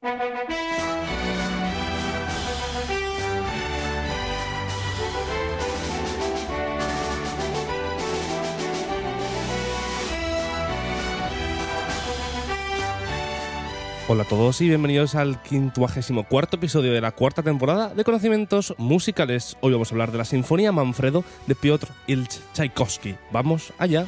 Hola a todos y bienvenidos al 54 episodio de la cuarta temporada de Conocimientos Musicales. Hoy vamos a hablar de la Sinfonía Manfredo de Piotr Ilyich Tchaikovsky. Vamos allá.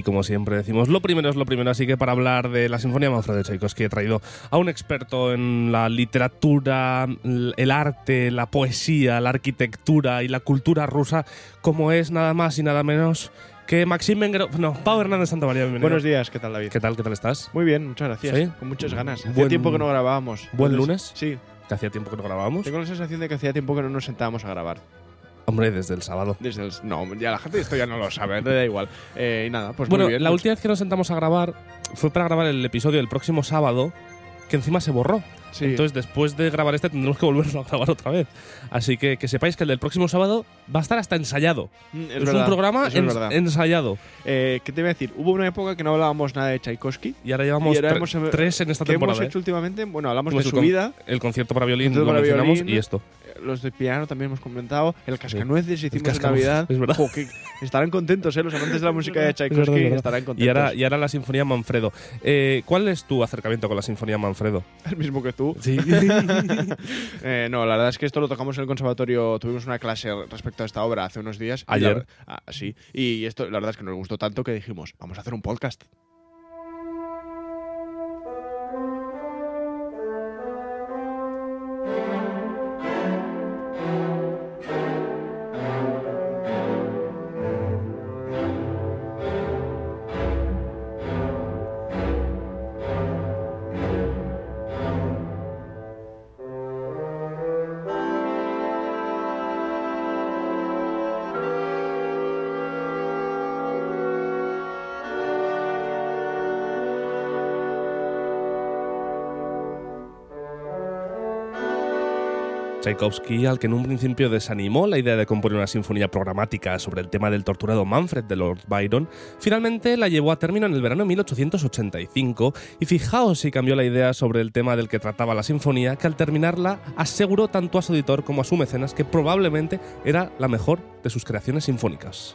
Y como siempre decimos, lo primero es lo primero, así que para hablar de la Sinfonía Manfredo de Tchaikovsky he traído a un experto en la literatura, el arte, la poesía, la arquitectura y la cultura rusa, como es nada más y nada menos que Maxim Mengerov, no, Pau Hernández Santamaría, bienvenido. Buenos días, ¿qué tal David? ¿Qué tal? ¿Qué tal estás? Muy bien, muchas gracias. ¿Sí? Con muchas ganas. Buen- tiempo que no grabábamos. ¿Buen lunes? Sí. Que hacía tiempo que no grabábamos. Tengo la sensación de que hacía tiempo que no nos sentábamos a grabar. Hombre, desde el sábado. Desde el... No, ya la gente esto ya no lo sabe, le da igual. Eh, y nada, pues bueno, muy bien. la última vez que nos sentamos a grabar fue para grabar el episodio del próximo sábado, que encima se borró. Sí. Entonces, después de grabar este, tendremos que volverlo a grabar otra vez. Así que que sepáis que el del próximo sábado va a estar hasta ensayado. Mm, Es, verdad, un programa es ens- verdad. ensayado. Eh, ¿Qué te iba a decir? Hubo una época que no hablábamos nada de Tchaikovsky. Y ahora llevamos Y ahora tre- hemos- eh, tres en esta ¿Qué temporada. hemos ¿eh? hecho últimamente? Bueno, hablamos Hemos de su vida. El concierto para violín Concierto lo para mencionamos violín. y esto. Los de piano también hemos comentado. El cascanueces hicimos en cascanueces, Navidad. es verdad. Que estarán contentos, ¿eh? Los amantes de la música de Tchaikovsky es verdad. estarán contentos. Y ahora, y ahora la Sinfonía Manfredo. Eh, ¿Cuál es tu acercamiento con la Sinfonía Manfredo? El mismo que tú. Sí. Eh, no, la verdad es que esto lo tocamos en el conservatorio. Tuvimos una clase respecto a esta obra hace unos días. y Ayer. la- ah, sí. Y esto, la verdad es que nos gustó tanto que dijimos, vamos a hacer un podcast. Tchaikovsky, al que en un principio desanimó la idea de componer una sinfonía programática sobre el tema del torturado Manfred de Lord Byron, finalmente la llevó a término en el verano de 1885 y fijaos si cambió la idea sobre el tema del que trataba la sinfonía, que al terminarla aseguró tanto a su editor como a su mecenas que probablemente era la mejor de sus creaciones sinfónicas.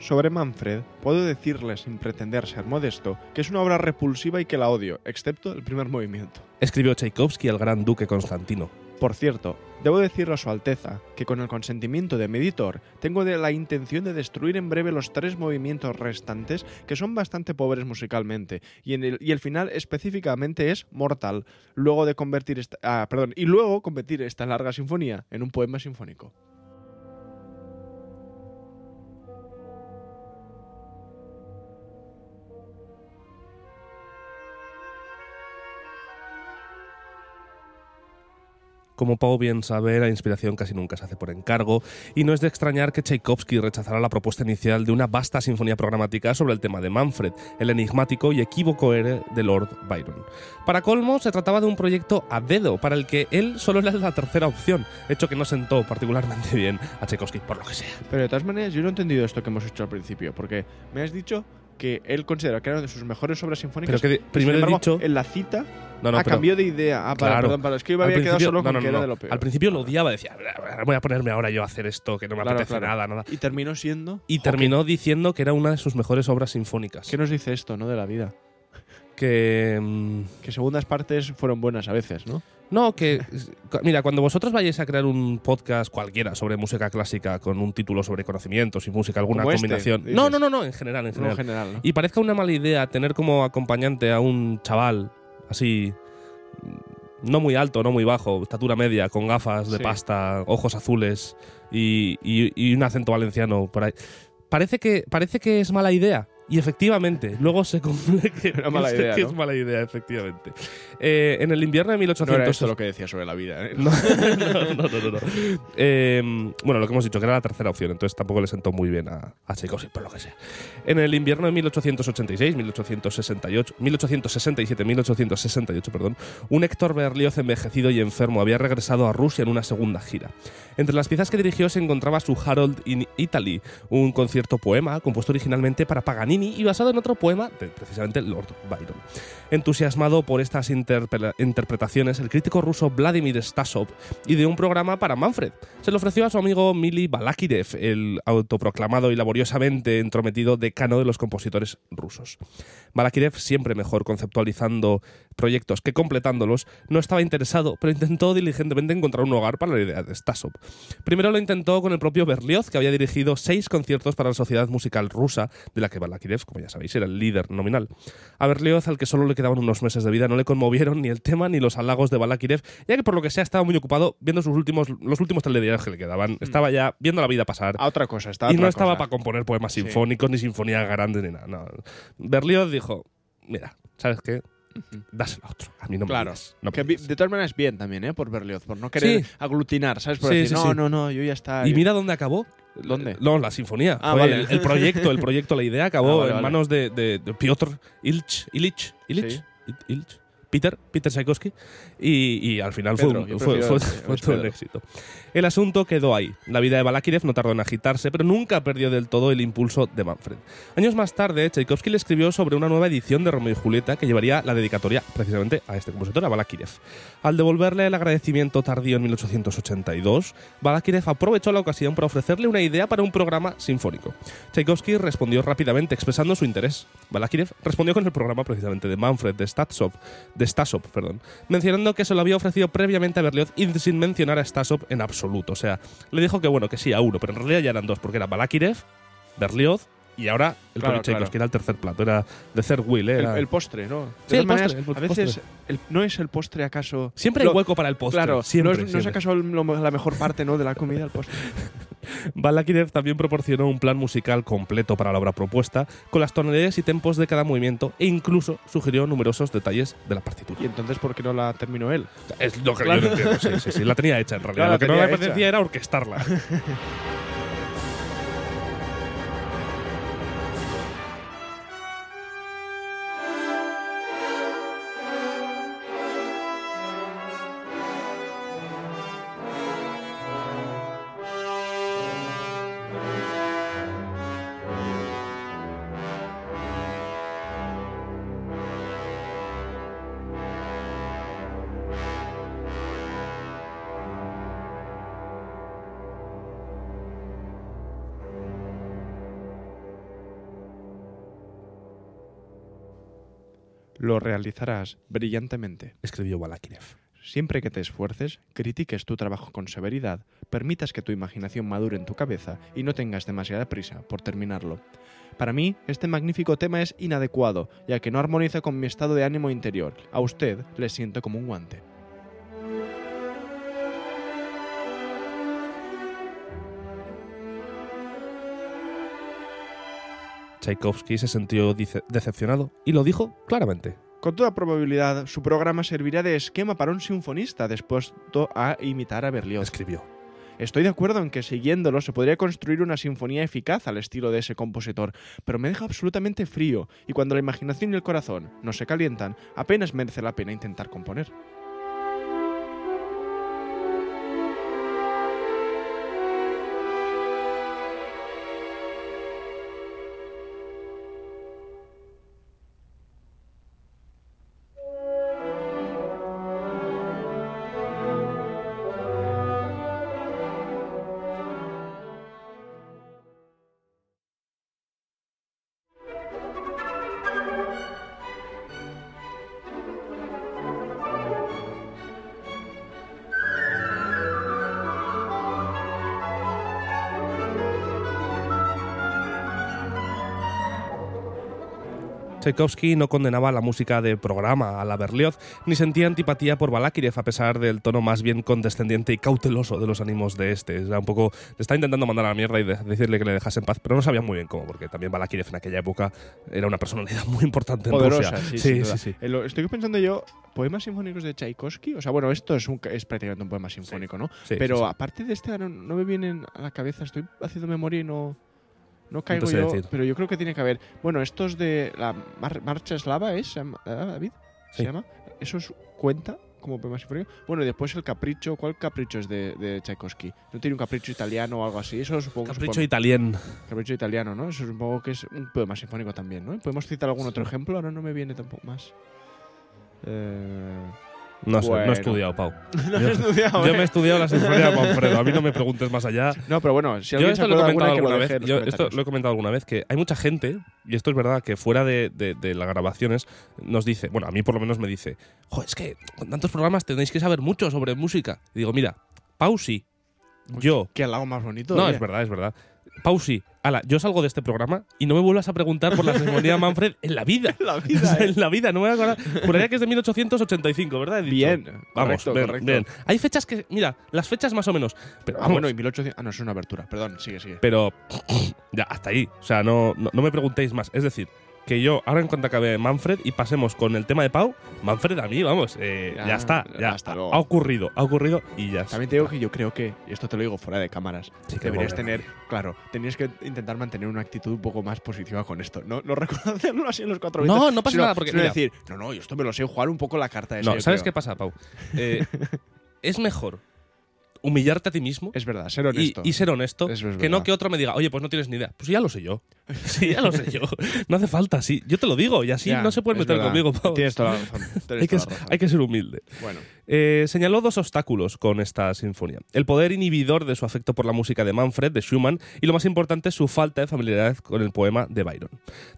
Sobre Manfred, puedo decirles, sin pretender ser modesto, que es una obra repulsiva y que la odio, excepto el primer movimiento. Escribió Tchaikovsky al gran duque Constantino. Por cierto, debo decirle a su Alteza que con el consentimiento de mi editor tengo de la intención de destruir en breve los tres movimientos restantes que son bastante pobres musicalmente y, en el, y el final específicamente es mortal, luego de convertir ah, perdón, y luego convertir esta larga sinfonía en un poema sinfónico. Como Pau bien sabe, la inspiración casi nunca se hace por encargo, y no es de extrañar que Tchaikovsky rechazara la propuesta inicial de una vasta sinfonía programática sobre el tema de Manfred, el enigmático y equívoco héroe de Lord Byron. Para colmo, se trataba de un proyecto a dedo, para el que él solo era la tercera opción, hecho que no sentó particularmente bien a Tchaikovsky, por lo que sea. Pero de todas maneras, yo no he entendido esto que hemos hecho al principio, porque me has dicho que él considera que era una de sus mejores obras sinfónicas. Pero que primero sin he embargo, dicho- en la cita No, no, ah, pero- cambió de idea. Ah, Claro. perdón, es que yo había quedado principio- solo con no, que era de lo peor. Al principio lo odiaba, decía, voy a ponerme ahora yo a hacer esto, que no me Claro, apetece claro. nada, nada. Y terminó siendo. Y terminó diciendo que era una de sus mejores obras sinfónicas. ¿Qué, qué nos dice esto, no? De la vida. Que. mm, Que segundas partes fueron buenas a veces, ¿no? No, que. Mira, cuando vosotros vayáis a crear un podcast cualquiera sobre música clásica con un título sobre conocimientos y música, alguna Como este, combinación. no, no, no, no, en general, en No, general. Y parezca una mala idea tener como acompañante a un chaval así. No muy alto, no muy bajo, estatura media, con gafas de Sí. pasta, ojos azules y, y- y un acento valenciano por ahí. Parece que, parece que es mala idea. Y efectivamente, luego se cumple que, Era mala que- idea, que ¿no? es mala idea, efectivamente. Eh, en el invierno de No era 1800... esto lo que decía sobre la vida. ¿eh? No, no, no, no, no. Eh, bueno, lo que hemos dicho, que era la tercera opción, entonces tampoco le sentó muy bien a, a Tchaikovsky, por lo que sea. En el invierno de 1886, 1868, 1867, 1868, perdón, un Héctor Berlioz envejecido y enfermo había regresado a Rusia en una segunda gira. Entre las piezas que dirigió se encontraba su Harold in Italy, un concierto poema compuesto originalmente para Paganini y basado en otro poema de precisamente Lord Byron. Entusiasmado por estas interpretaciones, el crítico ruso Vladimir Stasov ideó un programa para Manfred. Se lo ofreció a su amigo Mili Balakirev, el autoproclamado y laboriosamente entrometido decano de los compositores rusos. Balakirev, siempre mejor conceptualizando proyectos que completándolos, no estaba interesado, pero intentó diligentemente encontrar un hogar para la idea de Stasov. Primero lo intentó con el propio Berlioz, que había dirigido seis conciertos para la Sociedad Musical Rusa, de la que Balakirev, como ya sabéis, era el líder nominal. A Berlioz, al que solo le quedaban unos meses de vida, no le conmovieron ni el tema ni los halagos de Balakirev, ya que por lo que sea estaba muy ocupado viendo sus últimos, los últimos telediarios que le quedaban. Estaba ya viendo la vida pasar. A otra cosa, está y no estaba para componer poemas Sí. sinfónicos, ni sinfonías grandes, ni nada. no. Berlioz dijo, mira, ¿sabes qué? Dáselo a otro. A mí no me Claro. digas, no me Que vi- digas". de todas maneras, bien también, ¿eh? Por Berlioz, por no querer Sí. aglutinar, ¿sabes? Por Sí, decir, sí, no, no, no, yo ya está. Y mira dónde acabó. ¿Dónde? No, la sinfonía. Ah, vale. el, el proyecto, el proyecto, la idea acabó Ah, vale, en vale. manos de, de- de Piotr Ilch, Ilich, Ilich, Sí. Il- Ilch, Peter, Peter Tchaikovsky, y, y al final Pedro, fue, un- fue, fue- fue todo un éxito. El asunto quedó ahí. La vida de Balakirev no tardó en agitarse, pero nunca perdió del todo el impulso de Manfred. Años más tarde, Tchaikovsky le escribió sobre una nueva edición de Romeo y Julieta que llevaría la dedicatoria precisamente a este compositor, a Balakirev. Al devolverle el agradecimiento tardío en 1882, Balakirev aprovechó la ocasión para ofrecerle una idea para un programa sinfónico. Tchaikovsky respondió rápidamente expresando su interés. Balakirev respondió con el programa precisamente de Manfred de Stasov, de Stasov, perdón, mencionando que se lo había ofrecido previamente a Berlioz y sin mencionar a Stasov en absoluto. O sea, le dijo que bueno, que sí a uno, pero en realidad ya eran dos, porque era Balakirev, Berlioz y ahora el Claro, claro. era el tercer plato, era de third will, ¿eh? El, era- el postre, ¿no? De Sí, el maneras, postre, el a veces el- no es el postre acaso. Siempre hay lo- hueco para el postre. Claro, siempre, no, es, no es siempre. acaso lo- la mejor parte ¿no? de la comida, el postre. Balakirev también proporcionó un plan musical completo para la obra propuesta, con las tonalidades y tempos de cada movimiento, e incluso sugirió numerosos detalles de la partitura. ¿Y entonces por qué no la terminó él? Es lo que Claro. yo no entiendo. Sí, sí, sí, la tenía hecha en realidad. Claro, lo que no apetecía hecha. era orquestarla. realizarás brillantemente. Escribió Balakirev. Siempre que te esfuerces, critiques tu trabajo con severidad, permitas que tu imaginación madure en tu cabeza y no tengas demasiada prisa por terminarlo. Para mí, este magnífico tema es inadecuado, ya que no armoniza con mi estado de ánimo interior. A usted le siento como un guante. Tchaikovsky se sintió decepcionado y lo dijo claramente. Con toda probabilidad, su programa servirá de esquema para un sinfonista dispuesto a imitar a Berlioz. Escribió. Estoy de acuerdo en que siguiéndolo se podría construir una sinfonía eficaz al estilo de ese compositor, pero me deja absolutamente frío y cuando la imaginación y el corazón no se calientan, apenas merece la pena intentar componer. Tchaikovsky no condenaba la música de programa a la Berlioz, ni sentía antipatía por Balakirev a pesar del tono más bien condescendiente y cauteloso de los ánimos de este. Era un poco, le estaba intentando mandar a la mierda y de- decirle que le dejase en paz, pero no sabía muy bien cómo, porque también Balakirev en aquella época era una personalidad muy importante en Poderosa, Rusia. sí, sí, sí, sí. Eh, Estoy pensando yo, poemas sinfónicos de Tchaikovsky. O sea, bueno, esto es, un, es prácticamente un poema sinfónico, ¿no? Sí, Pero aparte de este, no, no me vienen a la cabeza. Estoy haciendo memoria y no. No caigo yo, decir. pero yo creo que tiene que haber. Bueno, estos de la mar- marcha eslava, ¿es? ¿Se llama- ah, David? ¿Se Sí. llama? ¿Eso es- cuenta como poema sinfónico? Bueno, y después el capricho. ¿Cuál capricho es de, de Tchaikovsky? ¿No tiene un capricho italiano o algo así? Eso supongo que es un Capricho italiano. capricho italiano, ¿no? Eso supongo que es un poema sinfónico también, ¿no? ¿Podemos citar algún otro ejemplo? Ahora no me viene tampoco más. Eh... No sé, no he estudiado, Pau. no Yo- he estudiado, Yo ¿eh? me he estudiado la sinfonía de Manfredo. A mí no me preguntes más allá. No, pero bueno, si Yo esto lo he comentado alguna, vez. Yo esto lo he comentado alguna vez que hay mucha gente, y esto es verdad, que fuera de, de- de las grabaciones nos dice, bueno, a mí por lo menos me dice, jo, es que con tantos programas tenéis que saber mucho sobre música. Y digo, mira, Pau sí, yo. Al lado más bonito. No, oye. es verdad, es verdad. Pau sí. Ala, yo salgo de este programa y no me vuelvas a preguntar por la sinfonía de Manfred en la vida. La O vida, sea, ¿eh? en la vida, no me voy a acordar. Juraría que es de 1885, ¿verdad? Bien, Vamos, correcto, bien, correcto. bien. Hay fechas que, mira, las fechas más o menos. Pero Ah, vamos, bueno, y 1800. Ah, no, es una abertura. Perdón, sigue, sigue. pero ya, hasta ahí. O sea, no, no, no me preguntéis más. Es decir, que yo, ahora en cuanto acabe Manfred y pasemos con el tema de Pau, Manfred a mí, vamos, eh, ya, Ya, está. Ya hasta luego. Ha ocurrido, ha ocurrido y ya está. También te digo que yo creo que, y esto te lo digo fuera de cámaras, Sí, deberías tener, claro, tenías que intentar mantener una actitud un poco más positiva con esto. No, no reconocerlo así en los cuatro No, vientos, no pasa sino- nada, porque, sino mira. decir, no, no, yo esto me lo sé jugar un poco la carta esa. No, ¿sabes qué pasa, Pau? Eh, es mejor humillarte a ti mismo Es verdad, ser y, honesto. y ser honesto es que no que otro me diga, oye, pues no tienes ni idea. Pues ya lo sé yo. Sí, ya lo sé yo. No hace falta, sí. Yo te lo digo y así Ya, no se puede meter verdad. conmigo, Pau. Tienes toda la razón. tienes Hay que, toda la razón. hay que ser humilde. Bueno, Eh, señaló dos obstáculos con esta sinfonía. El poder inhibidor de su afecto por la música de Manfred, de Schumann, y lo más importante, su falta de familiaridad con el poema de Byron.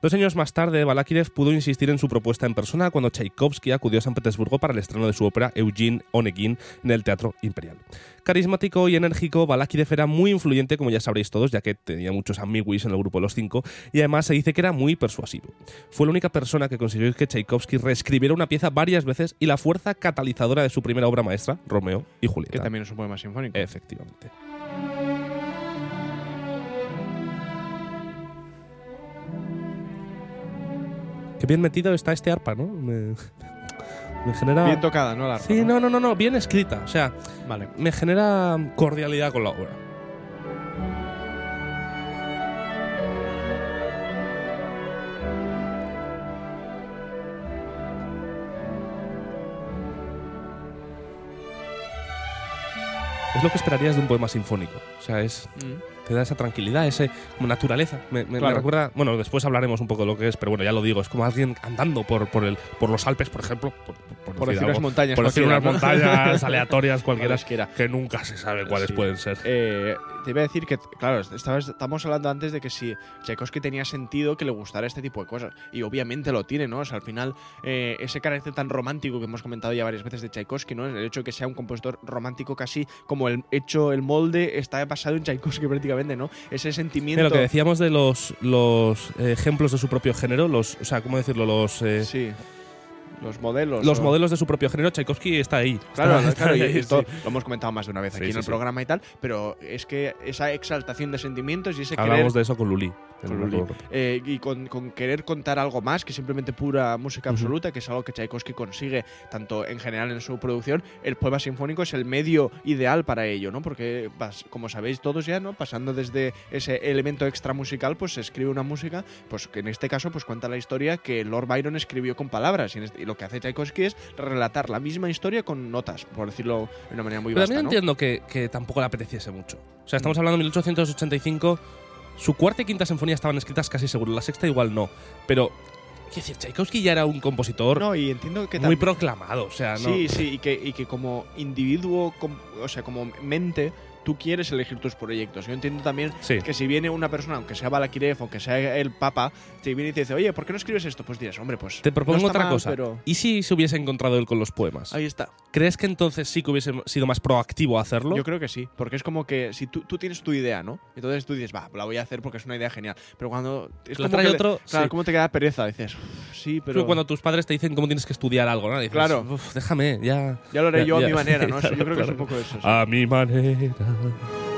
Dos años más tarde, Balakirev pudo insistir en su propuesta en persona cuando Tchaikovsky acudió a San Petersburgo para el estreno de su ópera Eugene Onegin en el Teatro Imperial. Carismático y enérgico, Balakirev era muy influyente, como ya sabréis todos, ya que tenía muchos amiguis en el grupo de los cinco, y además se dice que era muy persuasivo. Fue la única persona que consiguió que Tchaikovsky reescribiera una pieza varias veces y la fuerza catalizadora de su primera obra maestra, Romeo y que Julieta. también es un poema sinfónico. Efectivamente. Qué bien metido está este arpa, ¿no? Me, me genera... Bien tocada, ¿no? La arpa, Sí, no, no, no, no, bien escrita. O sea, Vale. me genera cordialidad con la obra. Es lo que esperarías de un poema sinfónico. O sea, es, Mm. te da esa tranquilidad, ese como naturaleza. Me, me- recuerda, bueno, después hablaremos un poco de lo que es, pero bueno, ya lo digo, es como alguien andando por, por, el, por los Alpes, por ejemplo, por, por Por decir decir unas algo. montañas. por decir unas ¿no? montañas aleatorias cualquiera que nunca se sabe cuáles Sí. pueden ser. Eh, te iba a decir que, claro, estabas- estamos hablando antes de que si Tchaikovsky tenía sentido que le gustara este tipo de cosas. Y obviamente lo tiene, ¿no? O sea, al final, eh, ese carácter tan romántico que hemos comentado ya varias veces de Tchaikovsky, ¿no? El hecho de que sea un compositor romántico casi como el hecho, el molde está basado en Tchaikovsky prácticamente, ¿no? Ese sentimiento. Mira, lo que decíamos de los, los eh, ejemplos de su propio género, los, o sea, ¿cómo decirlo? Los, eh, Sí. Los modelos. los o- modelos de su propio género, Tchaikovsky está ahí. Claro, Está- claro, y está ahí, esto sí. lo hemos comentado más de una vez Sí, aquí en el programa y tal, pero es que esa exaltación de sentimientos y ese querer Hablamos de eso con Luli. Con. Eh, y con, con querer contar algo más que simplemente pura música absoluta, que es algo que Tchaikovsky consigue tanto en general en su producción, el poema sinfónico es el medio ideal para ello, ¿no? Porque, vas- como sabéis todos ya, ¿no? Pasando desde ese elemento extra musical, pues se escribe una música, pues que en este caso pues cuenta la historia que Lord Byron escribió con palabras y, en este- y lo que hace Tchaikovsky es relatar la misma historia con notas, por decirlo de una manera muy Pero vasta, también ¿no? entiendo que, que tampoco le apeteciese mucho. O sea, estamos Mm. hablando de 1885. Su cuarta y quinta sinfonía estaban escritas casi seguro. La sexta igual no. Pero, quiero decir, Tchaikovsky ya era un compositor No, y entiendo que muy proclamado. O sea, no. Sí, sí, y que, y que como individuo, com- o sea, como mente, tú quieres elegir tus proyectos. Yo entiendo también Sí. que si viene una persona, aunque sea Balakirev, aunque sea el Papa, te viene y te dice, oye, ¿por qué no escribes esto? Pues dirás, hombre, pues. Te propongo no otra mal, cosa. Pero ¿Y si se hubiese encontrado él con los poemas? ahí está. ¿Crees que entonces sí que hubiese sido más proactivo a hacerlo? Yo creo que sí, porque es como que si tú, tú tienes tu idea, ¿no? Entonces tú dices, va, la voy a hacer porque es una idea genial. Pero cuando. Es La como trae que otro, Claro, sí. ¿cómo te queda pereza? Dices, "Uf, Sí, Pero pero. cuando tus padres te dicen cómo tienes que estudiar algo, ¿no? Dices, Claro. "Uf, déjame, ya. Ya lo haré Ya- yo a mi manera, ¿no? Claro, Yo creo que es un poco eso. sí. A mi manera. 问。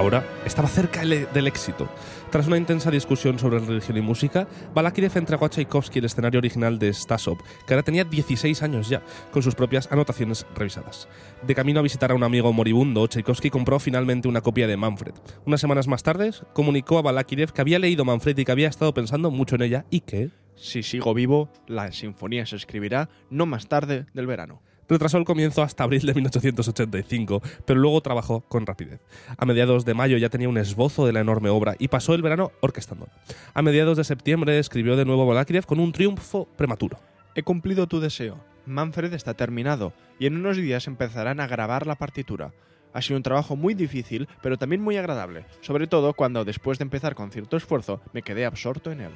Ahora estaba cerca el- del éxito. Tras una intensa discusión sobre religión y música, Balakirev entregó a Tchaikovsky el escenario original de Stasov, que ahora tenía 16 años ya, con sus propias anotaciones revisadas. De camino a visitar a un amigo moribundo, Tchaikovsky compró finalmente una copia de Manfred. Unas semanas más tarde, comunicó a Balakirev que había leído Manfred y que había estado pensando mucho en ella y que Si sigo vivo, la sinfonía se escribirá no más tarde del verano. Retrasó el comienzo hasta abril de 1885, pero luego trabajó con rapidez. A mediados de mayo ya tenía un esbozo de la enorme obra y pasó el verano orquestándola. A mediados de septiembre escribió de nuevo Balakirev con un triunfo prematuro. He cumplido tu deseo. Manfred está terminado y en unos días empezarán a grabar la partitura. Ha sido un trabajo muy difícil, pero también muy agradable, sobre todo cuando después de empezar con cierto esfuerzo me quedé absorto en él.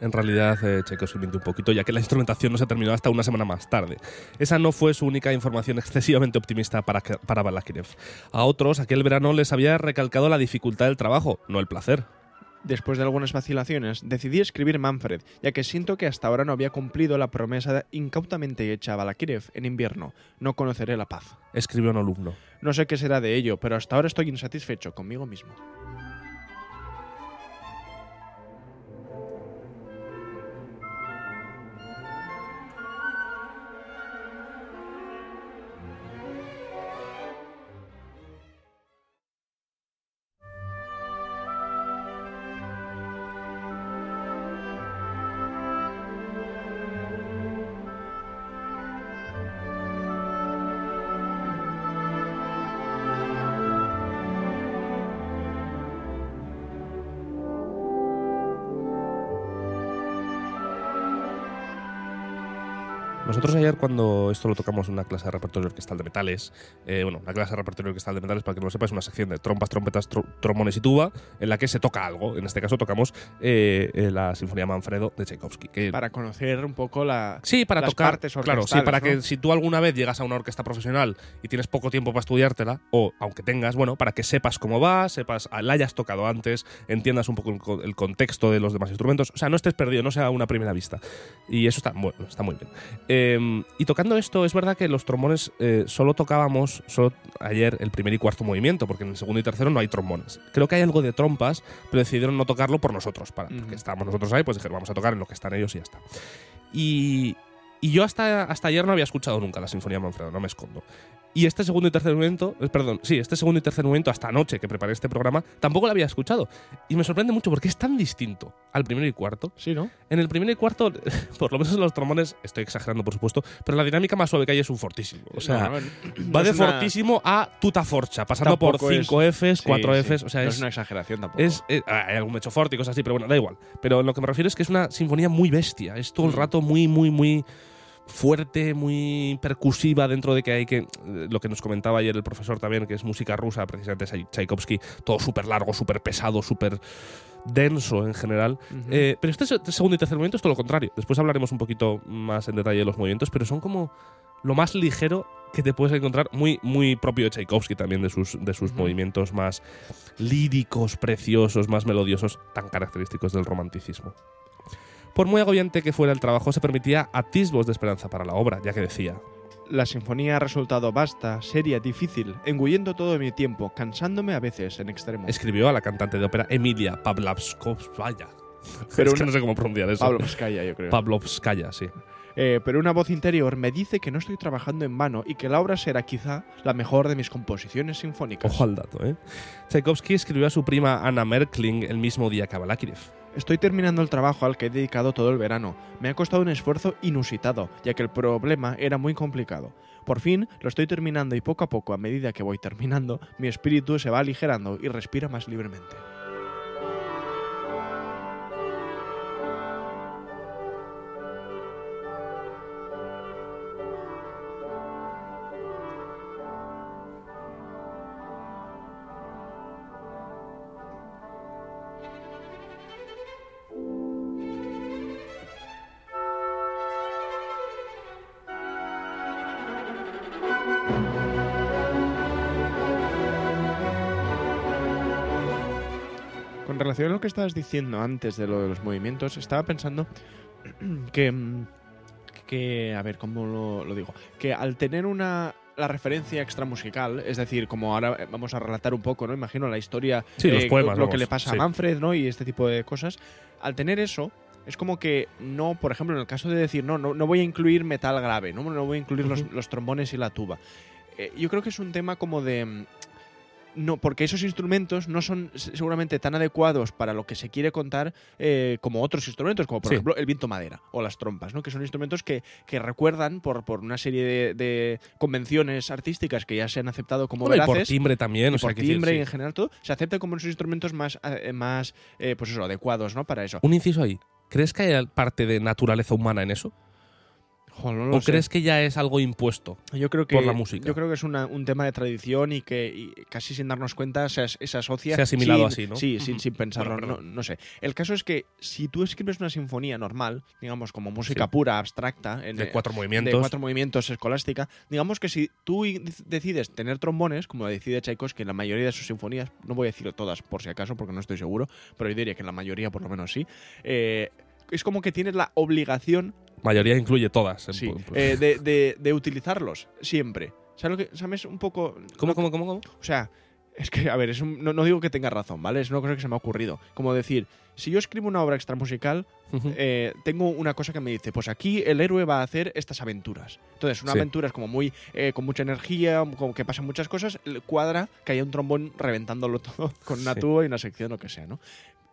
En realidad, eh, Tchaikovsky mintió un poquito, ya que la instrumentación no se terminó hasta una semana más tarde. Esa no fue su única información excesivamente optimista para, para Balakirev. A otros, aquel verano les había recalcado la dificultad del trabajo, no el placer. Después de algunas vacilaciones, decidí escribir Manfred, ya que siento que hasta ahora no había cumplido la promesa incautamente hecha a Balakirev en invierno. No conoceré la paz. Escribió un alumno. No sé qué será de ello, pero hasta ahora estoy insatisfecho conmigo mismo. Esto lo tocamos en una clase de repertorio orquestal de metales, eh, bueno, una clase de repertorio orquestal de metales, para que no lo sepa, es una sección de trompas, trompetas, tro- trombones y tuba, en la que se toca algo. En este caso tocamos eh, eh, la Sinfonía Manfredo de Tchaikovsky. Que Para conocer un poco la... Sí, para las tocar. partes claro, sí, para ¿no? que si tú alguna vez llegas a una orquesta profesional y tienes poco tiempo para estudiártela, o aunque tengas, bueno, para que sepas cómo va, sepas, la hayas tocado antes, entiendas un poco el, co- el contexto de los demás instrumentos, o sea, no estés perdido, no sea una primera vista. Y eso está, bueno, está muy bien. Eh, y tocando esto, es verdad que los trombones eh, solo tocábamos, solo ayer, el primer y cuarto movimiento, porque en el segundo y tercero no hay trombones. Creo que hay algo de trompas, pero decidieron no tocarlo por nosotros, para, porque estábamos nosotros ahí, pues dijeron, vamos a tocar en lo que están ellos y ya está. Y, y yo hasta, hasta ayer no había escuchado nunca la Sinfonía Manfredo, no me escondo. Y este segundo y tercer momento, eh, perdón, sí, este segundo y tercer momento, hasta anoche que preparé este programa, tampoco lo había escuchado. Y me sorprende mucho porque es tan distinto al primero y cuarto. Sí, ¿no? En el primero y cuarto, por lo menos en los trombones, estoy exagerando por supuesto, pero la dinámica más suave que hay es un fortísimo. O sea, No, no, no va de una- fortísimo a tuta forcha, pasando por Tampoco es- 5 Fs, Sí, 4 sí. Fs, o sea, no es, es una exageración tampoco. es, eh, hay algún mecho forte y cosas así, pero bueno, da igual. Pero lo que me refiero es que es una sinfonía muy bestia. Es todo el Mm. rato muy, muy, muy fuerte, muy percusiva dentro de que hay que... eh, Lo que nos comentaba ayer el profesor también, que es música rusa, precisamente es Tchaikovsky, todo súper largo, súper pesado, súper denso en general. Eh, pero este, se- segundo y tercer movimiento es todo lo contrario. Después hablaremos un poquito más en detalle de los movimientos, pero son como lo más ligero que te puedes encontrar, muy, muy propio de Tchaikovsky también, de sus, de sus movimientos más líricos, preciosos, más melodiosos, tan característicos del romanticismo. Por muy agobiante que fuera el trabajo, se permitía atisbos de esperanza para la obra, ya que decía, La sinfonía ha resultado vasta, seria, difícil, engullendo todo mi tiempo, cansándome a veces en extremo. escribió a la cantante de ópera Emilia Pavlovskaya. Pero es que una- no sé cómo pronunciar eso. Pablo Vizcaya, yo creo. Pavlovskaya, sí. Eh, pero una voz interior me dice que no estoy trabajando en vano y que la obra será quizá la mejor de mis composiciones sinfónicas. Ojo al dato, ¿eh? Tchaikovsky escribió a su prima Anna Merkling el mismo día que a Balakirev. Estoy terminando el trabajo al que he dedicado todo el verano. Me ha costado un esfuerzo inusitado, ya que el problema era muy complicado. Por fin lo estoy terminando y poco a poco, a medida que voy terminando, mi espíritu se va aligerando y respira más libremente. Relación a lo que estabas diciendo antes de lo de los movimientos, estaba pensando que, mm, que a ver, ¿cómo lo, lo digo? Que al tener una la referencia extramusical, es decir, como ahora eh, vamos a relatar un poco, ¿no? Imagino la historia, Sí, los eh, poemas, lo que le pasa sí. a Manfred, ¿no? Y este tipo de cosas. Al tener eso, es como que no, por ejemplo, en el caso de decir, no, no, no voy a incluir metal grave, no, no voy a incluir los, trombones y la tuba. Eh, yo creo que es un tema como de... No, porque esos instrumentos no son se- seguramente tan adecuados para lo que se quiere contar eh, como otros instrumentos, como por Sí. ejemplo el viento madera o las trompas, ¿no? que son instrumentos que, que recuerdan por, por una serie de, de convenciones artísticas que ya se han aceptado como Bueno, y por veraces. timbre también, y o sea, por timbre y en general todo, se acepta como unos instrumentos más, eh, más eh, pues eso, adecuados ¿no? para eso. Un inciso ahí. ¿Crees que hay parte de naturaleza humana en eso? Jo, no lo ¿O sé. crees que ya es algo impuesto? Yo creo que, por la música? Yo creo que es una- un tema de tradición y que y casi sin darnos cuenta se, as- se asocia. Se ha asimilado sin- así, ¿no? Sí, sin, pensarlo. Bueno, no, sé. El caso es que si tú escribes una sinfonía normal, digamos como música Sí. pura, abstracta, en, De cuatro movimientos. de cuatro movimientos escolástica, digamos que si tú decides tener trombones, como decide Tchaikovsky en la mayoría de sus sinfonías, no voy a decir todas por si acaso, porque no estoy seguro, pero yo diría que en la mayoría por lo menos sí, eh, es como que tienes la obligación Mayoría incluye todas. Sí, eh, de, de- de utilizarlos siempre. ¿Sabes lo que sabes un poco? ¿Cómo, cómo, cómo, cómo? O sea, es que, a ver, es un- no, no digo que tenga razón, ¿vale? Es una cosa que se me ha ocurrido. Como decir, si yo escribo una obra extramusical, eh, tengo una cosa que me dice, pues aquí el héroe va a hacer estas aventuras. Entonces, una Sí. aventura es como muy, eh, con mucha energía, como que pasan muchas cosas, cuadra que haya un trombón reventándolo todo con una Sí. tuba y una sección, lo que sea, ¿no?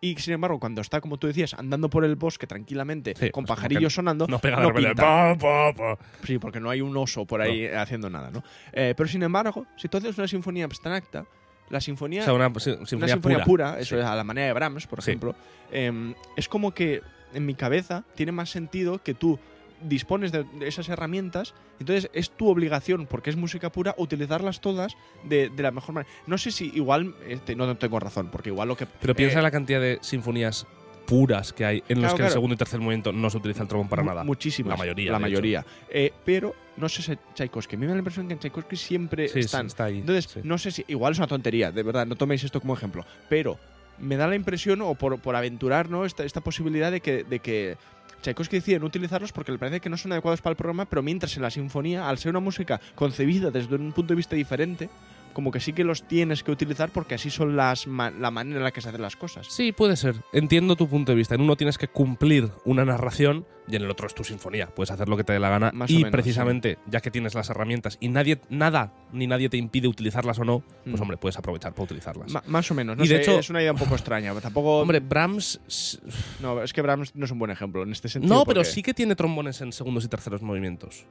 Y sin embargo, cuando está, como tú decías, andando por el bosque tranquilamente, Sí, con pues pajarillos sonando, no pega de no repente. pinta. Pa, pa, pa. Sí, porque no hay un oso por ahí haciendo nada, ¿no? Eh, pero sin embargo, si tú haces una sinfonía abstracta, la sinfonía, O sea, una si- una sinfonía, pura, eso Sí. es a la manera de Brahms, por Sí. ejemplo, em, es como que en mi cabeza tiene más sentido que tú dispones de, de esas herramientas, entonces es tu obligación, porque es música pura, utilizarlas todas de, de la mejor manera. No sé si igual, este, no tengo razón, porque igual lo que... Pero piensa eh, en la cantidad de sinfonías puras que hay en los Claro, que en el claro. segundo y tercer movimiento no se utiliza el trombón para nada. Muchísimas. La mayoría, La mayoría. Eh, pero no sé si Tchaikovsky. A mí me da la impresión que en Tchaikovsky siempre Sí, sí, están. está ahí. Entonces, sí. no sé si. Igual es una tontería, de verdad, no toméis esto como ejemplo. Pero me da la impresión, o por, por aventurar, ¿no? Esta, esta posibilidad de que, de que Tchaikovsky decide no utilizarlos porque le parece que no son adecuados para el programa, pero mientras en la sinfonía, al ser una música concebida desde un punto de vista diferente, como que sí que los tienes que utilizar porque así son las ma- la manera en la que se hacen las cosas. Sí, puede ser. Entiendo tu punto de vista. En uno tienes que cumplir una narración y en el otro es tu sinfonía. Puedes hacer lo que te dé la gana. Más o y menos, precisamente, ya que tienes las herramientas y nadie, nada, ni nadie te impide utilizarlas o no, pues Mm. hombre, puedes aprovechar para utilizarlas. Ma- más o menos, no Y de hecho- es una idea un poco extraña. Tampoco. Hombre, Brahms. No, es que Brahms no es un buen ejemplo en este sentido. No, pero porque- sí que tiene trombones en segundos y terceros movimientos.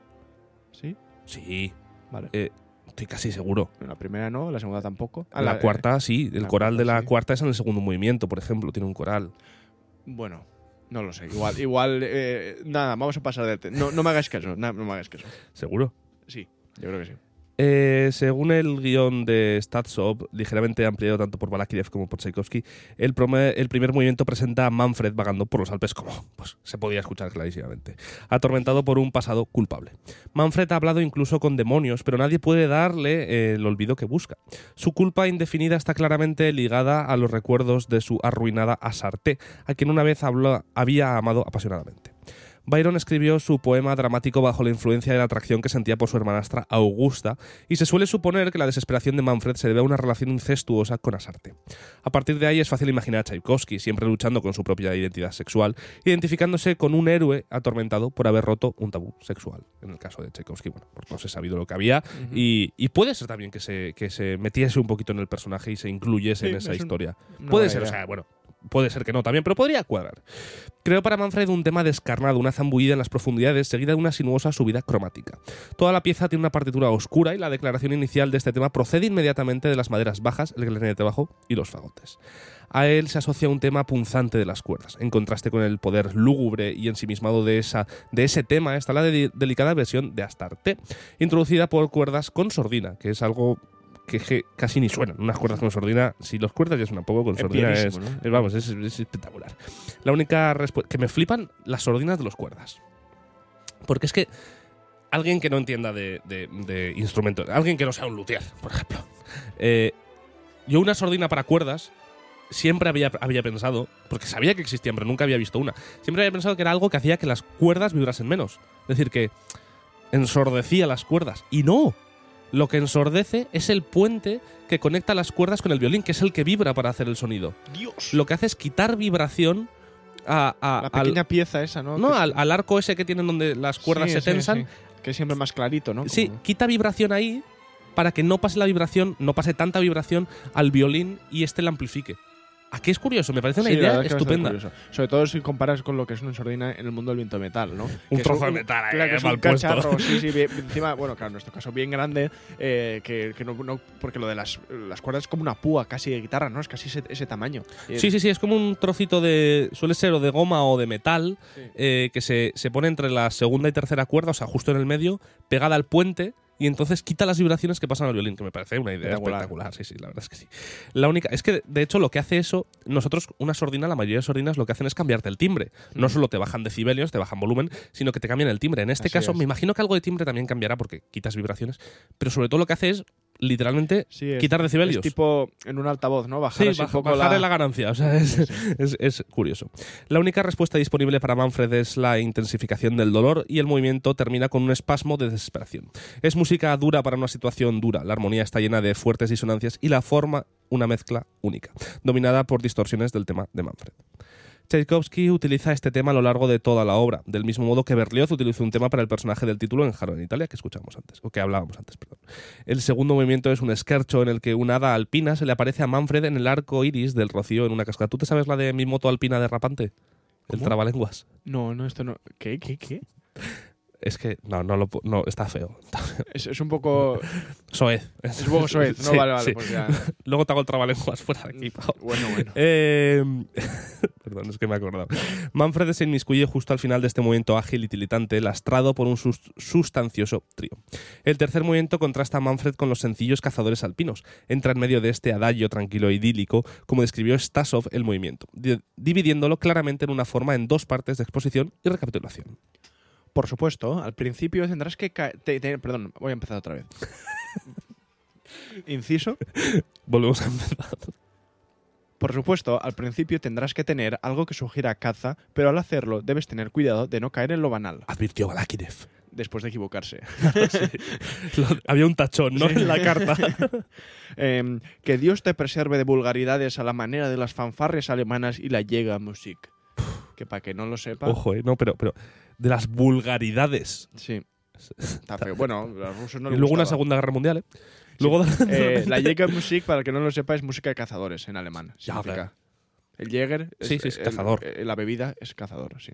¿Sí? Sí, Vale. eh, estoy casi seguro. La primera no, la segunda tampoco. Ah, la, eh, cuarta, sí. El coral de la sí. cuarta es en el segundo movimiento, por ejemplo. Tiene un coral. bueno, no lo sé. Igual, igual eh, nada, vamos a pasar de. No, no me hagáis caso, no me hagáis caso. Seguro. Sí, yo creo que sí. Eh, según el guion de Statsop, ligeramente ampliado tanto por Balakirev como por Tchaikovsky, el, primer movimiento presenta a Manfred vagando por los Alpes como pues, se podía escuchar clarísimamente, atormentado por un pasado culpable. Manfred ha hablado incluso con demonios, pero nadie puede darle eh, el olvido que busca. Su culpa indefinida está claramente ligada a los recuerdos de su arruinada Asarte, a quien una vez había amado apasionadamente. Byron escribió su poema dramático bajo la influencia de la atracción que sentía por su hermanastra Augusta, y se suele suponer que la desesperación de Manfred se debe a una relación incestuosa con Asarte. A partir de ahí es fácil imaginar a Tchaikovsky siempre luchando con su propia identidad sexual, identificándose con un héroe atormentado por haber roto un tabú sexual. En el caso de Tchaikovsky, bueno, pues no se ha sabido lo que había, y, y puede ser también que se, que se metiese un poquito en el personaje y se incluyese Sí, en esa es un- historia. Puede ser, o sea, bueno, puede ser que no también, pero podría cuadrar. Creo para Manfred un tema descarnado, una zambullida en las profundidades, seguida de una sinuosa subida cromática. Toda la pieza tiene una partitura oscura y la declaración inicial de este tema procede inmediatamente de las maderas bajas, el clarinete bajo y los fagotes. A él se asocia un tema punzante de las cuerdas. En contraste con el poder lúgubre y ensimismado de, esa, de ese tema está la de- delicada versión de Astarte, introducida por cuerdas con sordina, que es algo que, je- casi ni suenan. Unas cuerdas con sordina, si los cuerdas ya suenan poco, con Es sordina es, ¿no? es- vamos, es, es espectacular. La única respuesta que me flipan las sordinas de los cuerdas. Porque es que alguien que no entienda de, de- de instrumentos, alguien que no sea un luthier, por ejemplo, eh, yo una sordina para cuerdas siempre había, había pensado, porque sabía que existían, pero nunca había visto una, siempre había pensado que era algo que hacía que las cuerdas vibrasen menos. Es decir, que ensordecía las cuerdas. Y no. Lo que ensordece es el puente que conecta las cuerdas con el violín, que es el que vibra para hacer el sonido. Dios. Lo que hace es quitar vibración a, a- La al, pequeña pieza esa, ¿no? no, al, al arco ese que tienen donde las cuerdas Sí, se sí, tensan. sí. Que es siempre más clarito, ¿no? Sí, quita vibración ahí para que no pase la vibración, no pase tanta vibración al violín y este la amplifique. Aquí es curioso, me parece una Sí, idea es que estupenda. Sobre todo si comparas con lo que es una sordina en el mundo del viento metal, ¿no? Que es trozo de metal ahí, claro, que es mal un puesto. cacharro, sí, sí, bien- encima, bueno, claro, en nuestro caso bien grande, eh, que, que no, no- porque lo de las, las cuerdas es como una púa casi de guitarra, ¿no? Es casi ese, ese tamaño. Eh, Sí, sí, sí, es como un trocito de. suele ser o de goma o de metal Sí. eh, que se, se pone entre la segunda y tercera cuerda, o sea, justo en el medio, pegada al puente. Y entonces quita las vibraciones que pasan al violín, que me parece una idea Espectacular. espectacular. Sí, sí, la verdad es que sí. La única. Es que, de hecho, lo que hace eso, nosotros, una sordina, la mayoría de sordinas lo que hacen es cambiarte el timbre. No Mm. solo te bajan decibelios, te bajan volumen, sino que te cambian el timbre. En este Así caso, es. me imagino que algo de timbre también cambiará porque quitas vibraciones. Pero sobre todo lo que hace es, literalmente, Sí, es- quitar decibelios. Es tipo en un altavoz, ¿no? Bajar Sí, así un baja- poco bajar la... en la ganancia. O sea, es, es- es curioso. La única respuesta disponible para Manfred es la intensificación del dolor y el movimiento termina con un espasmo de desesperación. Es música dura para una situación dura. La armonía está llena de fuertes disonancias y la forma una mezcla única, dominada por distorsiones del tema de Manfred. Tchaikovsky utiliza este tema a lo largo de toda la obra, del mismo modo que Berlioz utilizó un tema para el personaje del título en Jaro en Italia, que escuchamos antes, o que hablábamos antes, perdón. El segundo movimiento es un esquercho en el que una hada alpina se le aparece a Manfred en el arco iris del rocío en una cascada. ¿Tú te sabes la de mi moto alpina derrapante? El ¿Cómo? trabalenguas. No, no, esto no... ¿Qué? ¿Qué? ¿Qué? Es que, no, no, lo, no está feo. Es, es un poco... Soez. Es un poco soez, ¿no? Sí, vale, vale, sí. pues ya... Luego te hago el trabalenguas fuera de aquí. pavo. Bueno, bueno. Eh, perdón, es que me he acordado. Manfred se inmiscuye justo al final de este movimiento ágil y tilitante, lastrado por un sus- sustancioso trío. El tercer movimiento contrasta a Manfred con los sencillos cazadores alpinos. Entra en medio de este adagio tranquilo e idílico, como describió Stasov el movimiento, di- dividiéndolo claramente en una forma en dos partes de exposición y recapitulación. Por supuesto, al principio tendrás que... te- te- perdón, voy a empezar otra vez. Inciso. Volvemos a empezar. Por supuesto, al principio tendrás que tener algo que sugiera caza, pero al hacerlo debes tener cuidado de no caer en lo banal, Advirtió Balakirev. después de equivocarse. Lo- Había un tachón, ¿no? En la carta. Em, que Dios te preserve de vulgaridades a la manera de las fanfarrias alemanas y la llega Musik. Que para que no lo sepa, Ojo, eh, no, pero, pero de las vulgaridades. sí. Está feo. Bueno, a los rusos no y luego una gustaba. Segunda Guerra Mundial, ¿eh? Luego Eh, la Jägermusik, para el que no lo sepa, es música de cazadores en alemán. Significa. El Jäger Sí, sí, es el- cazador. eh, la bebida es cazador, sí.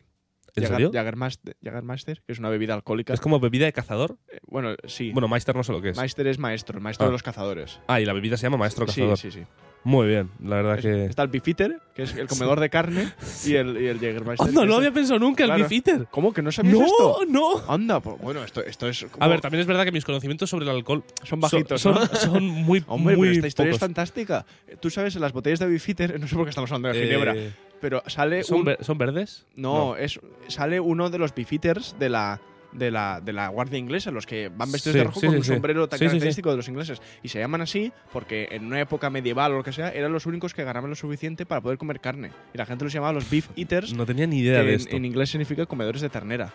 ¿En Jäger- serio? Jägermeister, Jägermeister, que es una bebida alcohólica. Es como bebida de cazador. Eh, bueno, sí. Bueno, Meister no sé lo que es. Meister es maestro, el maestro Ah. de los cazadores. Ah, y la bebida se llama Maestro Sí, Cazador. sí, sí. Muy bien, la verdad Es- que. Está el Beefeater, que es el comedor de carne, y el, y el Jägermeister. ¡Anda, no es- había pensado nunca el Claro. Beefeater! ¿Cómo que no sabías ¡No, esto? no! Anda, pues, bueno, esto, esto es. como- A ver, también es verdad que mis conocimientos sobre el alcohol son bajitos, son, ¿no? son, son muy, Hombre, muy pero esta historia es fantástica. Tú sabes, en las botellas de Beefeater, no sé por qué estamos hablando de Ginebra, Eh, pero sale ¿son, un. ver- ¿Son verdes? No, es sale uno de los beefeaters de la de la, de la guardia inglesa, los que van vestidos Sí, de rojo sí, con sí, un sombrero tan característico de los ingleses. Y se llaman así porque en una época medieval o lo que sea, eran los únicos que ganaban lo suficiente para poder comer carne. Y la gente los llamaba los beef eaters, No tenía ni idea de en, esto. en inglés significa comedores de ternera.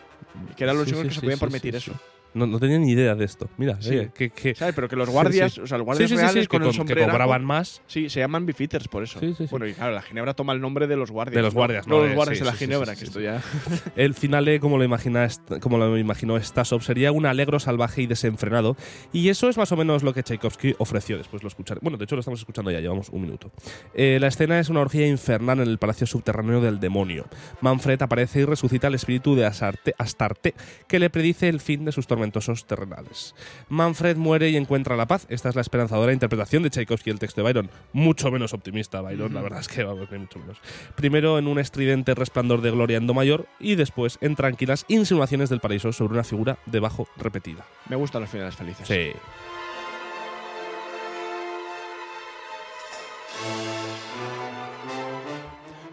Que eran los únicos que se podían permitir eso. No, no tenía ni idea de esto. Mira, Sí. oye, que, que, ¿Sabes? Pero que los guardias, Sí, sí. o sea, los guardias sí, sí, reales sí, que, con el con- que sombrero. cobraban más. Sí, se llaman beefeaters por eso. Sí, sí, sí. Bueno, y claro, la ginebra toma el nombre de los guardias. De los guardias, no, no los de- guardias sí, de la sí, sí, ginebra, sí, que sí, esto ya. El finale, como lo, imagina, como lo imaginó Stasov, sería un alegro, salvaje y desenfrenado. Y eso es más o menos lo que Tchaikovsky ofreció. Después lo escucharé. Bueno, de hecho lo estamos escuchando ya, llevamos un minuto. Eh, la escena es una orgía infernal en el palacio subterráneo del demonio. Manfred aparece y resucita el espíritu de Asarte, Astarte, que le predice el fin de sus tormentosos terrenales. Manfred muere y encuentra la paz. Esta es la esperanzadora interpretación de Tchaikovsky del texto de Byron. Mucho menos optimista, Byron, la verdad es que vamos, ni mucho menos. Primero en un estridente resplandor de gloria en do mayor y después en tranquilas insinuaciones del paraíso sobre una figura de bajo repetida. Me gustan los finales felices. Sí.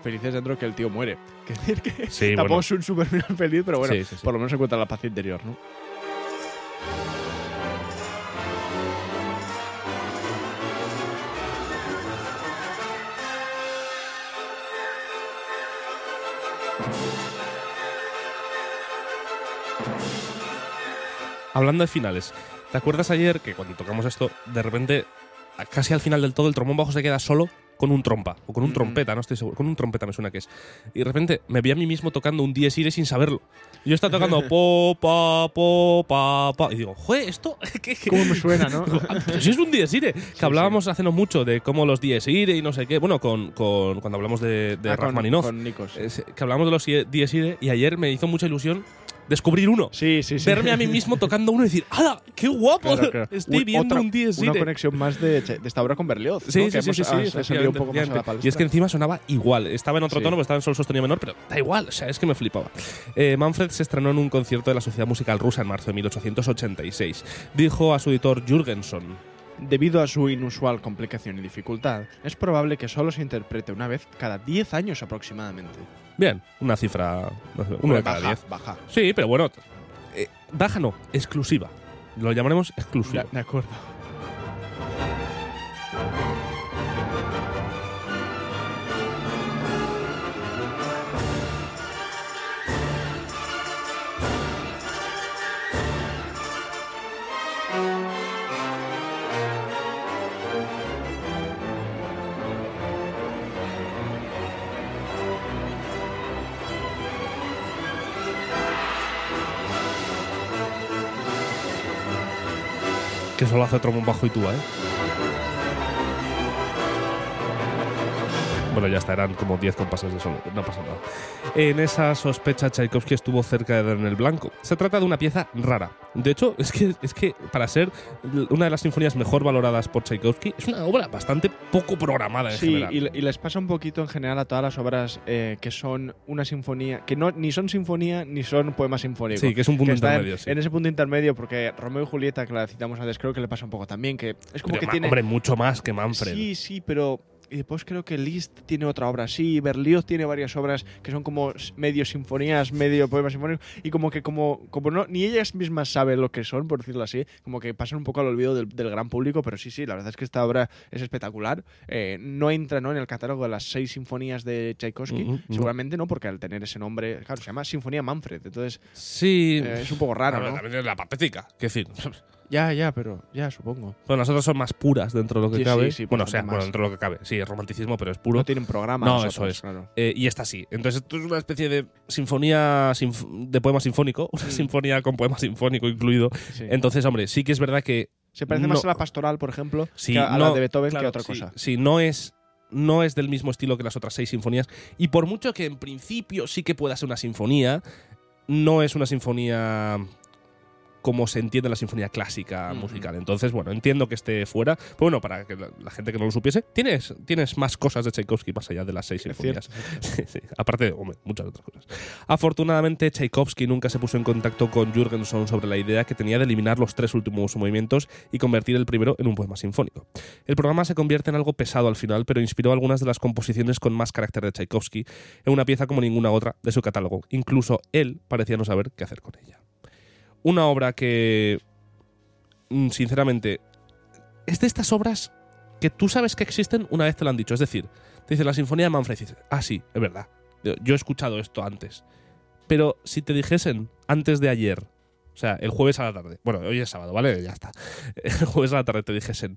Felices dentro que el tío muere. Que decir que Sí, tampoco bueno. es un super feliz, pero bueno, Sí, sí, sí. por lo menos encuentra la paz interior, ¿no? Hablando de finales, ¿te acuerdas ayer que cuando tocamos esto, de repente, casi al final del todo, el trombón bajo se queda solo con un trompa o con un Mm. trompeta, no estoy seguro, con un trompeta me suena que es. Y de repente me vi a mí mismo tocando un dies irae sin saberlo. Yo estaba tocando po, pa, po, pa, pa. Y digo, joder, esto. ¿qué, qué? ¿Cómo me suena, no? "Ah, pero si es un dies irae. Que hablábamos hace no mucho de cómo los dies irae y no sé qué. Bueno, con, con- cuando hablamos de, de Ah, con- Rachmaninoff. Con Nikos. eh, que hablamos de los die- dies irae y ayer me hizo mucha ilusión descubrir uno. Sí, sí, sí. Verme a mí mismo tocando uno y decir, ¡hala! ¡Qué guapo! Claro, claro. Estoy viendo otra- un Una conexión más de, de esta obra con Berlioz. Sí, ¿no? sí, sí, hemos- sí, sí, ha- ha salido un efectivamente, poco más a la efectivamente. palestra. Y es que encima sonaba igual. Estaba en otro Sí. tono, pero estaba en sol sostenido menor, pero da igual. O sea, es que me flipaba. Eh, Manfred se estrenó en un concierto de la Sociedad Musical Rusa en marzo de 1886. Dijo a su editor Jürgenson. Debido a su inusual complicación y dificultad, es probable que solo se interprete una vez cada 10 años aproximadamente. Bien, una cifra. no sé, uno de cada baja, diez. baja. Sí, pero bueno. eh, baja no, exclusiva. Lo llamaremos exclusiva. De, de acuerdo. Solo hace trombón bajo y tuba, ¿eh? Bueno, ya está, eran como 10 compases de solo, no pasa nada. En esa sospecha, Tchaikovsky estuvo cerca de dar en el blanco. Se trata de una pieza rara. De hecho, es que, es que para ser una de las sinfonías mejor valoradas por Tchaikovsky, es una obra bastante poco programada en Sí, general. y, y les pasa un poquito en general a todas las obras eh, que son una sinfonía, que no ni son sinfonía ni son poema sinfónico. Sí, que es un punto está en- intermedio, sí. En ese punto intermedio, porque Romeo y Julieta, que la citamos antes, creo que le pasa un poco también, que es como Pero, que tiene... Hombre, mucho más que Manfred. Sí, sí, pero. Y después creo que Liszt tiene otra obra así, Berlioz tiene varias obras que son como medio sinfonías, medio poemas sinfónicos, y como que como, como no, ni ellas mismas saben lo que son, por decirlo así, como que pasan un poco al olvido del, del gran público, pero sí, sí, la verdad es que esta obra es espectacular. Eh, no entra ¿no? en el catálogo de las seis sinfonías de Tchaikovsky, seguramente no, porque al tener ese nombre, claro, se llama Sinfonía Manfred, entonces Sí. eh, es un poco raro, ver, ¿no? También es la patética. Que decir, Ya, ya, pero ya supongo. bueno, las otras son más puras dentro de lo que Sí, cabe. sí, sí, bueno, o sea, bueno, dentro de lo que cabe. Sí, es romanticismo, pero es puro. No tienen programa. No, eso es. claro. Eh, y esta sí. Entonces, esto es una especie de sinfonía sinf- de poema sinfónico, una Mm. sinfonía con poema sinfónico incluido. Sí. Entonces, hombre, sí que es verdad que Se parece no- más a la pastoral, por ejemplo, sí, que a no- la de Beethoven claro, que a otra sí, cosa. Sí, no es no es del mismo estilo que las otras seis sinfonías. Y por mucho que en principio sí que pueda ser una sinfonía, no es una sinfonía como se entiende la sinfonía clásica musical. Entonces, bueno, entiendo que esté fuera. Pero bueno, para que la, la gente que no lo supiese, tienes, tienes más cosas de Tchaikovsky más allá de las seis sinfonías. Sí, sí. Aparte de, hombre, muchas otras cosas. Afortunadamente, Tchaikovsky nunca se puso en contacto con Jürgenson sobre la idea que tenía de eliminar los tres últimos movimientos y convertir el primero en un poema sinfónico. El programa se convierte en algo pesado al final, pero inspiró algunas de las composiciones con más carácter de Tchaikovsky en una pieza como ninguna otra de su catálogo. Incluso él parecía no saber qué hacer con ella. Una obra que, mm, sinceramente, es de estas obras que tú sabes que existen una vez te lo han dicho. Es decir, te dice la Sinfonía de Manfred y dices, ah, sí, es verdad. Yo, he escuchado esto antes. Pero si te dijesen antes de ayer, o sea, el jueves a la tarde, bueno, hoy es sábado, ¿vale? Ya está. El jueves a la tarde te dijesen,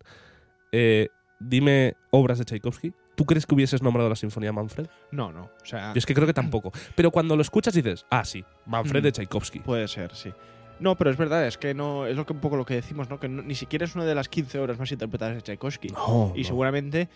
eh, dime obras de Tchaikovsky, ¿tú crees que hubieses nombrado la Sinfonía de Manfred? No, no. O sea, Yo es que creo que tampoco. Pero cuando lo escuchas dices, ah, sí, Manfred Mm. de Tchaikovsky. puede ser, sí. No, pero es verdad, es que no es lo que un poco lo que decimos, ¿no? Que no- ni siquiera es una de las 15 obras más interpretadas de Tchaikovsky. No, y no. seguramente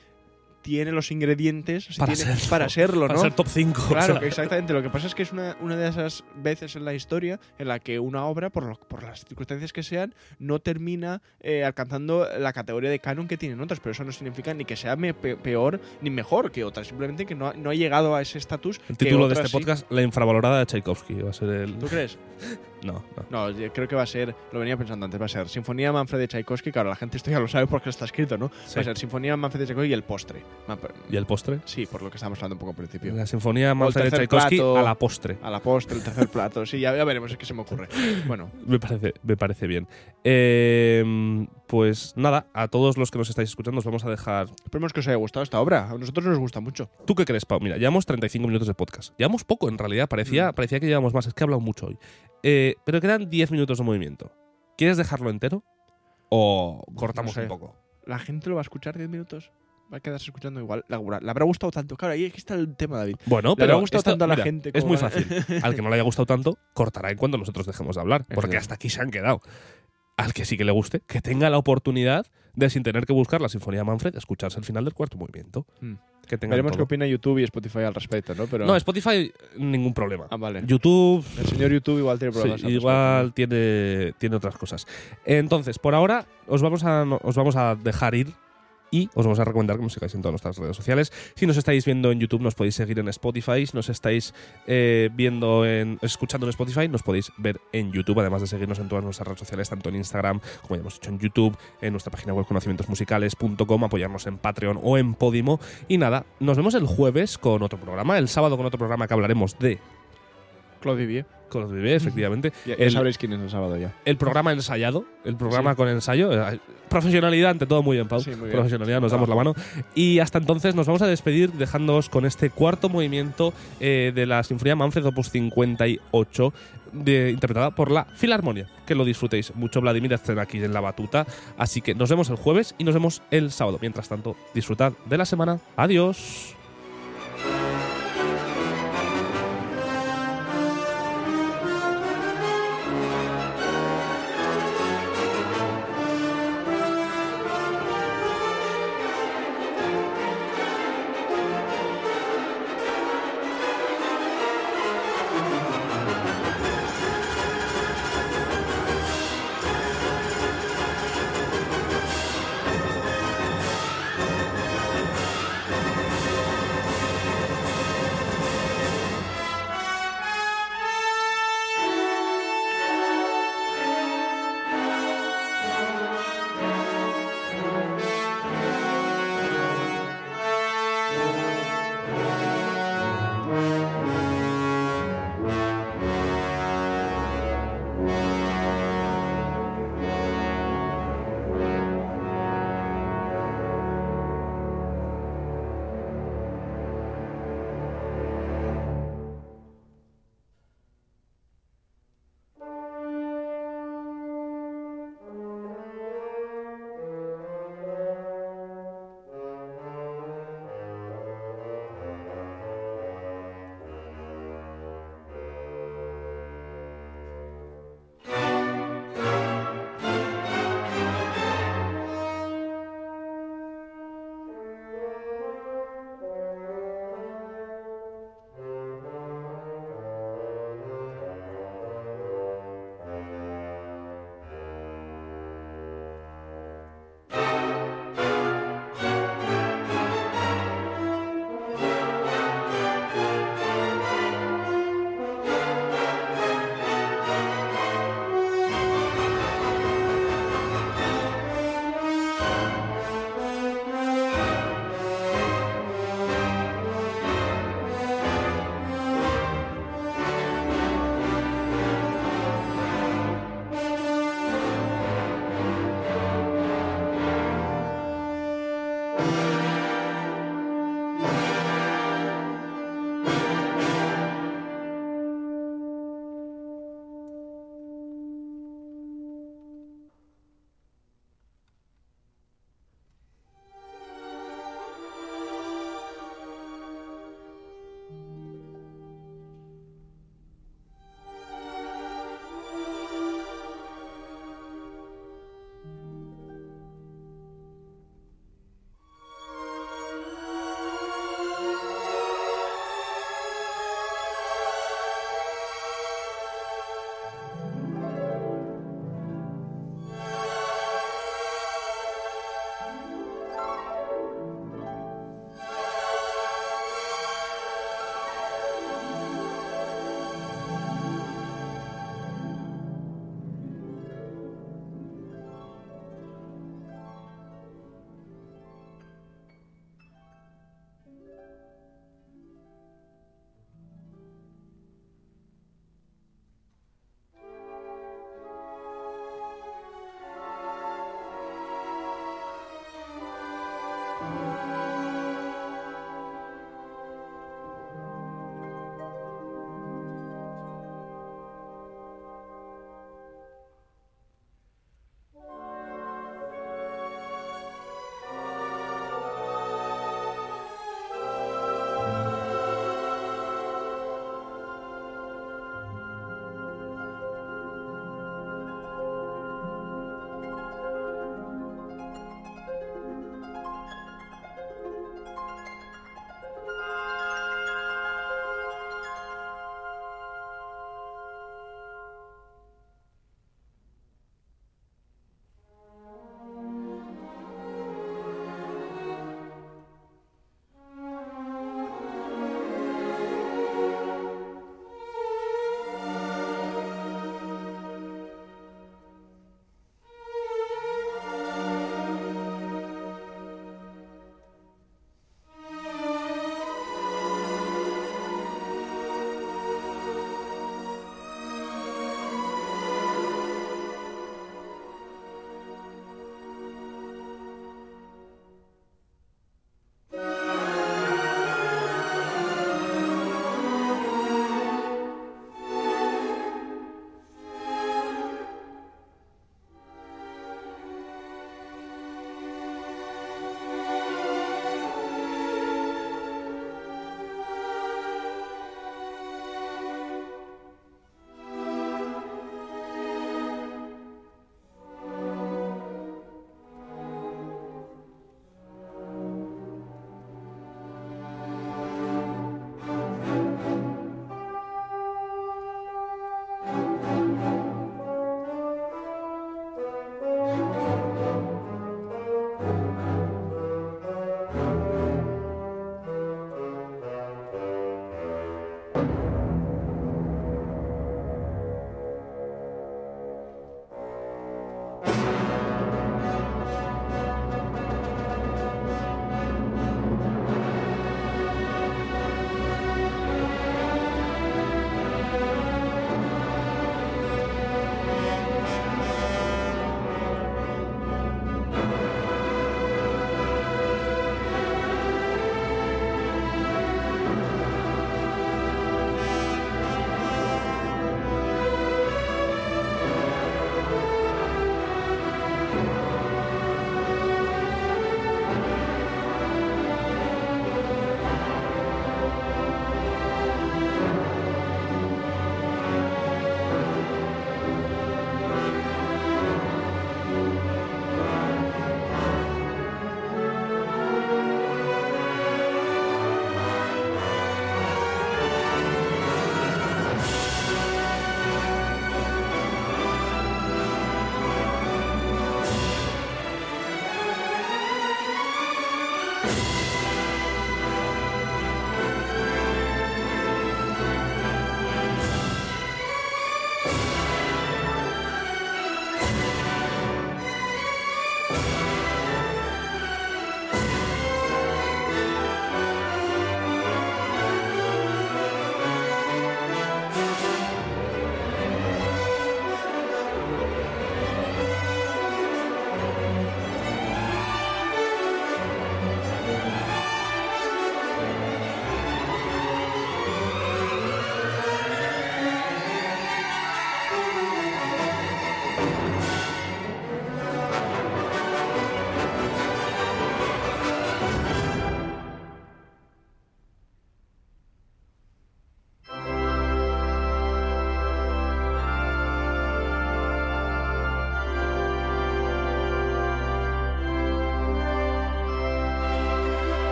tiene los ingredientes Para tiene- serlo. para serlo, ¿no? Para ser top 5. Claro, que exactamente. Lo que pasa es que es una, una de esas veces en la historia en la que una obra, por, lo- por las circunstancias que sean, no termina eh, alcanzando la categoría de canon que tienen otras. Pero eso no significa ni que sea me- peor ni mejor que otras. Simplemente que no, ha- no ha llegado a ese estatus. El que título de este sí. podcast, La infravalorada de Tchaikovsky, va a ser el... ¿Tú crees? no, no. No, creo que va a ser, lo venía pensando antes, va a ser Sinfonía Manfred de Tchaikovsky, claro, la gente esto ya lo sabe porque está escrito, ¿no? Sí. Va a ser Sinfonía Manfred de Tchaikovsky y el postre. ¿Y el postre? Sí, por lo que estábamos hablando un poco al principio. La sinfonía Manfred de Tchaikovsky plato. a la postre. A la postre, el tercer plato. Sí, ya, ya veremos, es que se me ocurre. Bueno, Me parece, me parece bien. Eh, pues nada, a todos los que nos estáis escuchando os vamos a dejar... esperemos que os haya gustado esta obra. A nosotros nos gusta mucho. ¿Tú qué crees, Pau? Mira, llevamos 35 minutos de podcast. Llevamos poco, en realidad. Parecía, Mm. parecía que llevamos más. Es que he hablado mucho hoy. Eh, pero quedan 10 minutos de movimiento. ¿Quieres dejarlo entero? ¿O cortamos sé. un poco? La gente lo va a escuchar 10 minutos. Va a quedarse escuchando igual. Le habrá, le habrá gustado tanto. Claro, ahí está el tema, David. Bueno, Le pero habrá gustado esto- tanto a la mira, gente Es muy fácil. Al que no le haya gustado tanto, cortará en cuanto nosotros dejemos de hablar. Porque hasta aquí se han quedado. Al que sí que le guste, que tenga la oportunidad de, sin tener que buscar la Sinfonía Manfred, escucharse el final del cuarto movimiento. Mm. Que tenga Veremos qué opina YouTube y Spotify al respecto, ¿no? Pero, No, Spotify, ningún problema. Ah, vale. YouTube, El señor YouTube igual tiene problemas. al igual tiene, tiene otras cosas. Entonces, por ahora, os vamos, a, os vamos a dejar ir y os vamos a recomendar que nos sigáis en todas nuestras redes sociales. Si nos estáis viendo en YouTube, nos podéis seguir en Spotify. Si nos estáis eh, viendo en, escuchando en Spotify, nos podéis ver en YouTube, además de seguirnos en todas nuestras redes sociales, tanto en Instagram, como ya hemos dicho en YouTube, en nuestra página web conocimientosmusicales.com, apoyarnos en Patreon o en Podimo. Y nada, nos vemos el jueves con otro programa, el sábado con otro programa que hablaremos de Claude Vivier. Con los bebés, efectivamente. Ya, ya El- sabréis quién es el sábado ya. el programa ensayado, el programa Sí. con ensayo. eh, Profesionalidad ante todo, muy bien, Pau. Sí, muy bien. Profesionalidad, nos damos la mano. Y hasta entonces nos vamos a despedir dejándoos con este cuarto movimiento eh, de la Sinfonía Manfred Opus 58, de- interpretada por la Filarmonia. Que lo disfrutéis mucho, Vladimir estén aquí en la batuta. Así que nos vemos el jueves y nos vemos el sábado. Mientras tanto, disfrutad de la semana. Adiós.